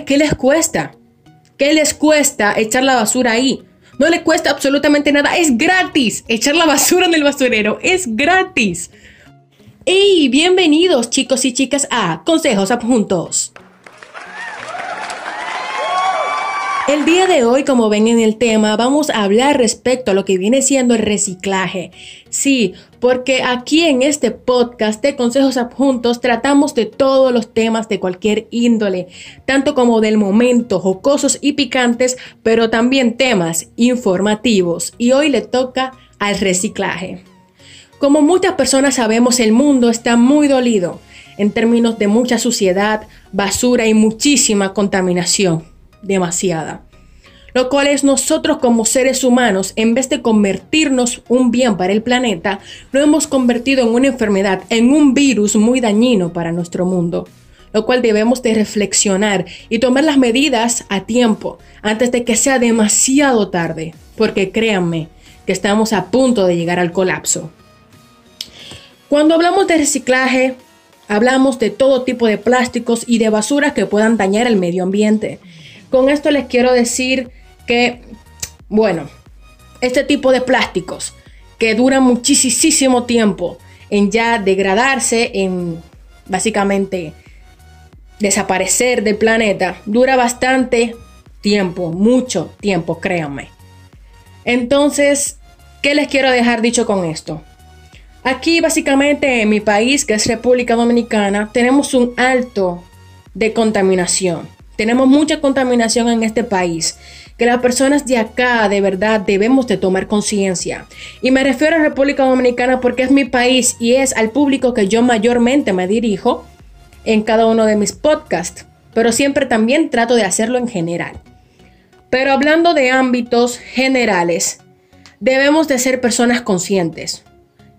¿qué les cuesta? ¿Qué les cuesta echar la basura ahí? No le cuesta absolutamente nada, es gratis. Echar la basura en el basurero es gratis. ¡Hey! Bienvenidos chicos y chicas a Consejos Adjuntos. El día de hoy, como ven en el tema, vamos a hablar respecto a lo que viene siendo el reciclaje. Sí, porque aquí en este podcast de Consejos Adjuntos tratamos de todos los temas de cualquier índole, tanto como del momento, jocosos y picantes, pero también temas informativos. Y hoy le toca al reciclaje. Como muchas personas sabemos, el mundo está muy dolido en términos de mucha suciedad, basura y muchísima contaminación demasiada. Lo cual es nosotros como seres humanos, en vez de convertirnos un bien para el planeta, lo hemos convertido en una enfermedad, en un virus muy dañino para nuestro mundo. Lo cual debemos de reflexionar y tomar las medidas a tiempo, antes de que sea demasiado tarde, porque créanme que estamos a punto de llegar al colapso. Cuando hablamos de reciclaje, hablamos de todo tipo de plásticos y de basuras que puedan dañar el medio ambiente. Con esto les quiero decir que, bueno, este tipo de plásticos que duran muchísimo tiempo en ya degradarse, en básicamente desaparecer del planeta, dura bastante tiempo, mucho tiempo, créanme. Entonces, ¿qué les quiero dejar dicho con esto? Aquí básicamente en mi país, que es República Dominicana, tenemos un alto de contaminación. Tenemos mucha contaminación en este país, que las personas de acá de verdad debemos de tomar conciencia. Y me refiero a República Dominicana porque es mi país y es al público que yo mayormente me dirijo en cada uno de mis podcasts, pero siempre también trato de hacerlo en general. Pero hablando de ámbitos generales, debemos de ser personas conscientes.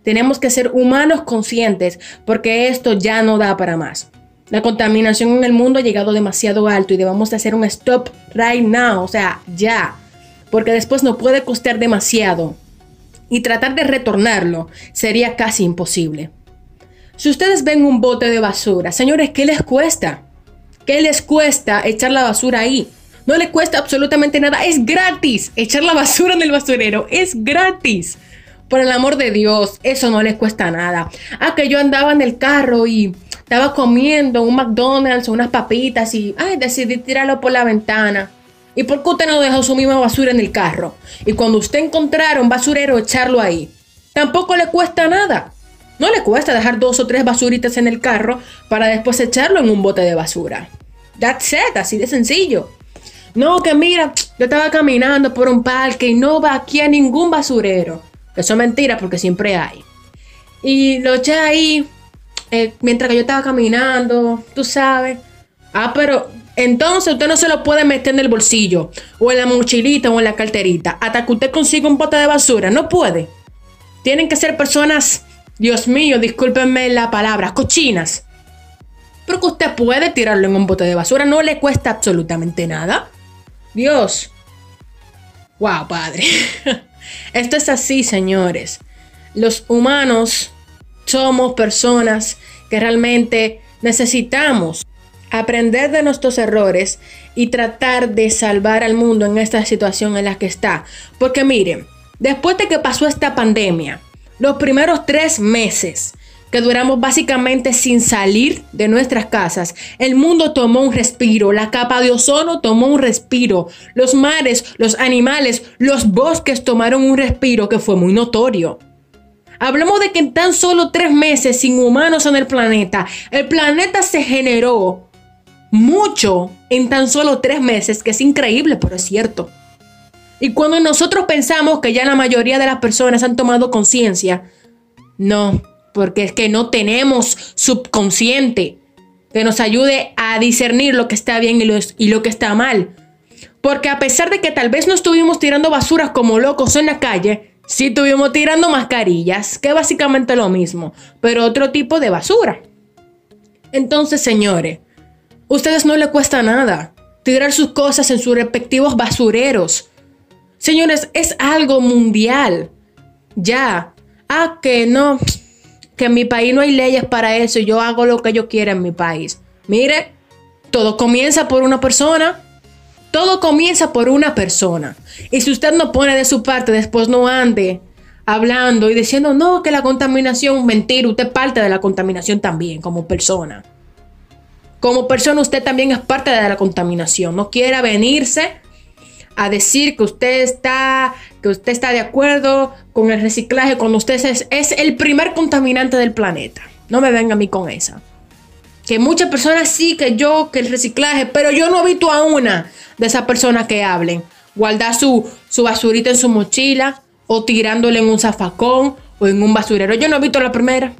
Tenemos que ser humanos conscientes porque esto ya no da para más. La contaminación en el mundo ha llegado demasiado alto y debemos de hacer un stop right now, o sea, ya, porque después no puede costar demasiado y tratar de retornarlo sería casi imposible. Si ustedes ven un bote de basura, señores, ¿qué les cuesta? ¿Qué les cuesta echar la basura ahí? No le cuesta absolutamente nada, es gratis. Echar la basura en el basurero es gratis. Por el amor de Dios, eso no les cuesta nada. Ah, que yo andaba en el carro y estaba comiendo un McDonald's o unas papitas y decidí tirarlo por la ventana. ¿Y por qué usted no dejó su misma basura en el carro? Y cuando usted encontrara un basurero, echarlo ahí. Tampoco le cuesta nada. No le cuesta dejar dos o tres basuritas en el carro para después echarlo en un bote de basura. That's it, así de sencillo. No, que mira, yo estaba caminando por un parque y no va aquí a ningún basurero. Eso es mentira porque siempre hay. Y lo eché ahí eh, mientras que yo estaba caminando, tú sabes. Ah, pero entonces usted no se lo puede meter en el bolsillo, o en la mochilita, o en la carterita, hasta que usted consiga un bote de basura. No puede. Tienen que ser personas, Dios mío, discúlpenme la palabra, cochinas. Pero que usted puede tirarlo en un bote de basura, no le cuesta absolutamente nada. Dios. Wow, padre. Esto es así, señores. Los humanos somos personas que realmente necesitamos aprender de nuestros errores y tratar de salvar al mundo en esta situación en la que está. Porque miren, después de que pasó esta pandemia, los primeros tres meses que duramos básicamente sin salir de nuestras casas, el mundo tomó un respiro, la capa de ozono tomó un respiro, los mares, los animales, los bosques tomaron un respiro que fue muy notorio. Hablamos de que en tan solo tres meses sin humanos en el planeta, el planeta se generó mucho en tan solo tres meses, que es increíble, pero es cierto. Y cuando nosotros pensamos que ya la mayoría de las personas han tomado conciencia, no, porque es que no tenemos subconsciente que nos ayude a discernir lo que está bien y lo, y lo que está mal. Porque a pesar de que tal vez no estuvimos tirando basuras como locos en la calle, Sí estuvimos tirando mascarillas, que es básicamente lo mismo, pero otro tipo de basura. Entonces, señores, ustedes no le cuesta nada tirar sus cosas en sus respectivos basureros. Señores, es algo mundial. Ya. Ah, que no, que en mi país no hay leyes para eso y yo hago lo que yo quiera en mi país. Mire, todo comienza por una persona. Todo comienza por una persona. Y si usted no pone de su parte, después no ande hablando y diciendo, no, que la contaminación, mentira, usted parte de la contaminación también como persona. Como persona usted también es parte de la contaminación. No quiera venirse a decir que usted está, que usted está de acuerdo con el reciclaje cuando usted es, es el primer contaminante del planeta. No me venga a mí con esa. Que muchas personas sí, que yo, que el reciclaje, pero yo no he visto a una de esas personas que hablen. Guardar su, su basurita en su mochila o tirándole en un zafacón o en un basurero. Yo no he visto la primera.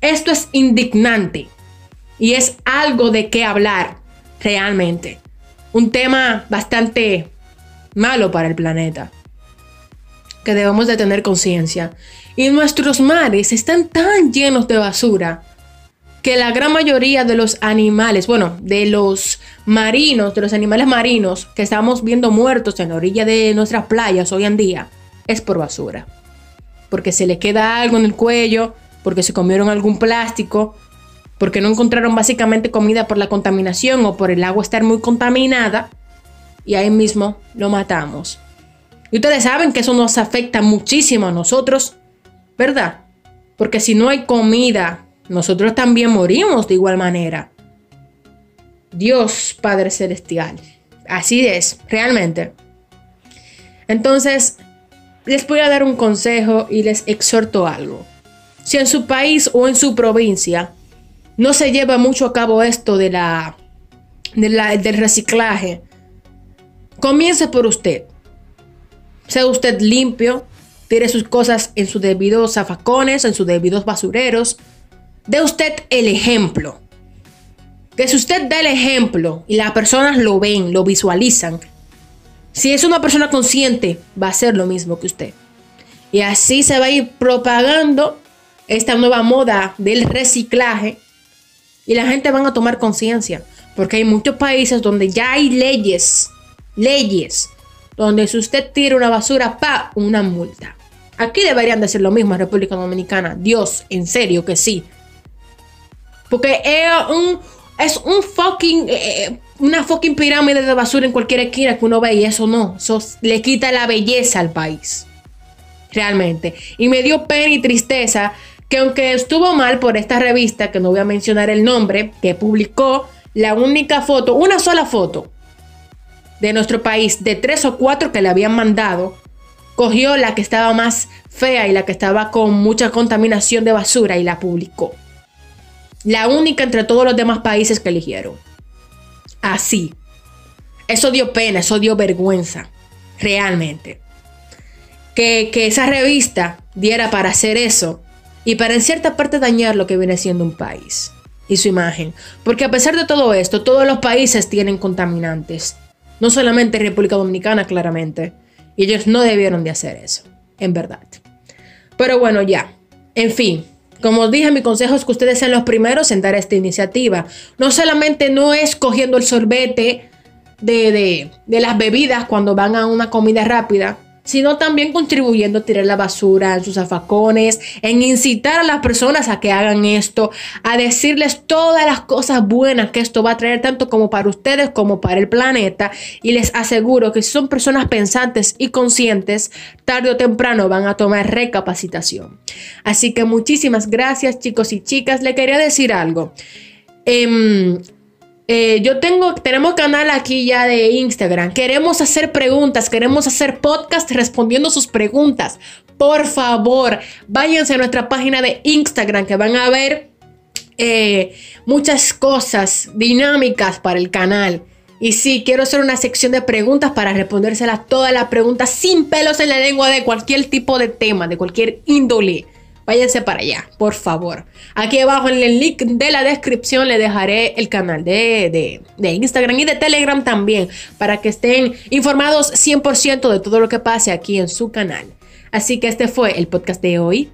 Esto es indignante y es algo de qué hablar realmente. Un tema bastante malo para el planeta que debemos de tener conciencia. Y nuestros mares están tan llenos de basura que la gran mayoría de los animales, bueno, de los marinos, de los animales marinos que estamos viendo muertos en la orilla de nuestras playas hoy en día, es por basura. Porque se le queda algo en el cuello, porque se comieron algún plástico, porque no encontraron básicamente comida por la contaminación o por el agua estar muy contaminada, y ahí mismo lo matamos. Y ustedes saben que eso nos afecta muchísimo a nosotros, ¿verdad? Porque si no hay comida nosotros también morimos de igual manera. Dios Padre Celestial. Así es, realmente. Entonces, les voy a dar un consejo y les exhorto algo. Si en su país o en su provincia no se lleva mucho a cabo esto de la, del reciclaje, comience por usted. Sea usted limpio, tire sus cosas en sus debidos zafacones, en sus debidos basureros de usted el ejemplo. Que si usted da el ejemplo y las personas lo ven, lo visualizan, si es una persona consciente, va a ser lo mismo que usted. Y así se va a ir propagando esta nueva moda del reciclaje y la gente van a tomar conciencia. Porque hay muchos países donde ya hay leyes, leyes, donde si usted tira una basura, pa, una multa. Aquí deberían de ser lo mismo en República Dominicana. Dios, en serio que sí. Porque es un, fucking, eh, eh, una fucking pirámide de basura en cualquier esquina que uno ve y eso no, eso le quita la belleza al país. Realmente. Y me dio pena y tristeza que aunque estuvo mal por esta revista, que no voy a mencionar el nombre, que publicó la única foto, una sola foto de nuestro país, de tres o cuatro que le habían mandado, cogió la que estaba más fea y la que estaba con mucha contaminación de basura y la publicó. La única entre todos los demás países que eligieron. Así. Eso dio pena, eso dio vergüenza. Realmente. Que, esa revista diera para hacer eso y para en cierta parte dañar lo que viene siendo un país y su imagen. Porque a pesar de todo esto, todos los países tienen contaminantes. No solamente República Dominicana, claramente. Y ellos no debieron de hacer eso, en verdad. Pero bueno, ya. En fin, como dije, mi consejo es que ustedes sean los primeros en dar esta iniciativa. No solamente no es cogiendo el sorbete de, de, de las bebidas cuando van a una comida rápida, sino también contribuyendo a tirar la basura en sus afacones, en incitar a las personas a que hagan esto, a decirles todas las cosas buenas que esto va a traer tanto como para ustedes como para el planeta. Y les aseguro que si son personas pensantes y conscientes, tarde o temprano van a tomar recapacitación. Así que muchísimas gracias chicos y chicas. Le quería decir algo. Em, eh, yo tengo, tenemos canal aquí ya de Instagram. Queremos hacer preguntas, queremos hacer podcast respondiendo sus preguntas. Por favor, váyanse a nuestra página de Instagram que van a ver eh, muchas cosas dinámicas para el canal. Y sí, quiero hacer una sección de preguntas para respondérselas todas las preguntas sin pelos en la lengua de cualquier tipo de tema, de cualquier índole váyanse para allá, por favor. Aquí abajo en el link de la descripción le dejaré el canal de, de, Instagram y de Telegram también, para que estén informados 100% de todo lo que pase aquí en su canal. Así que este fue el podcast de hoy.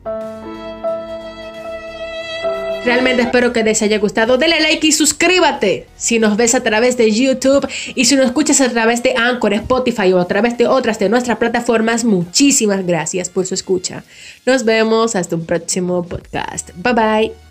Realmente espero que les haya gustado. Dale like y suscríbete si nos ves a través de YouTube y si nos escuchas a través de Anchor, Spotify o a través de otras de nuestras plataformas. Muchísimas gracias por su escucha. Nos vemos hasta un próximo podcast. Bye bye.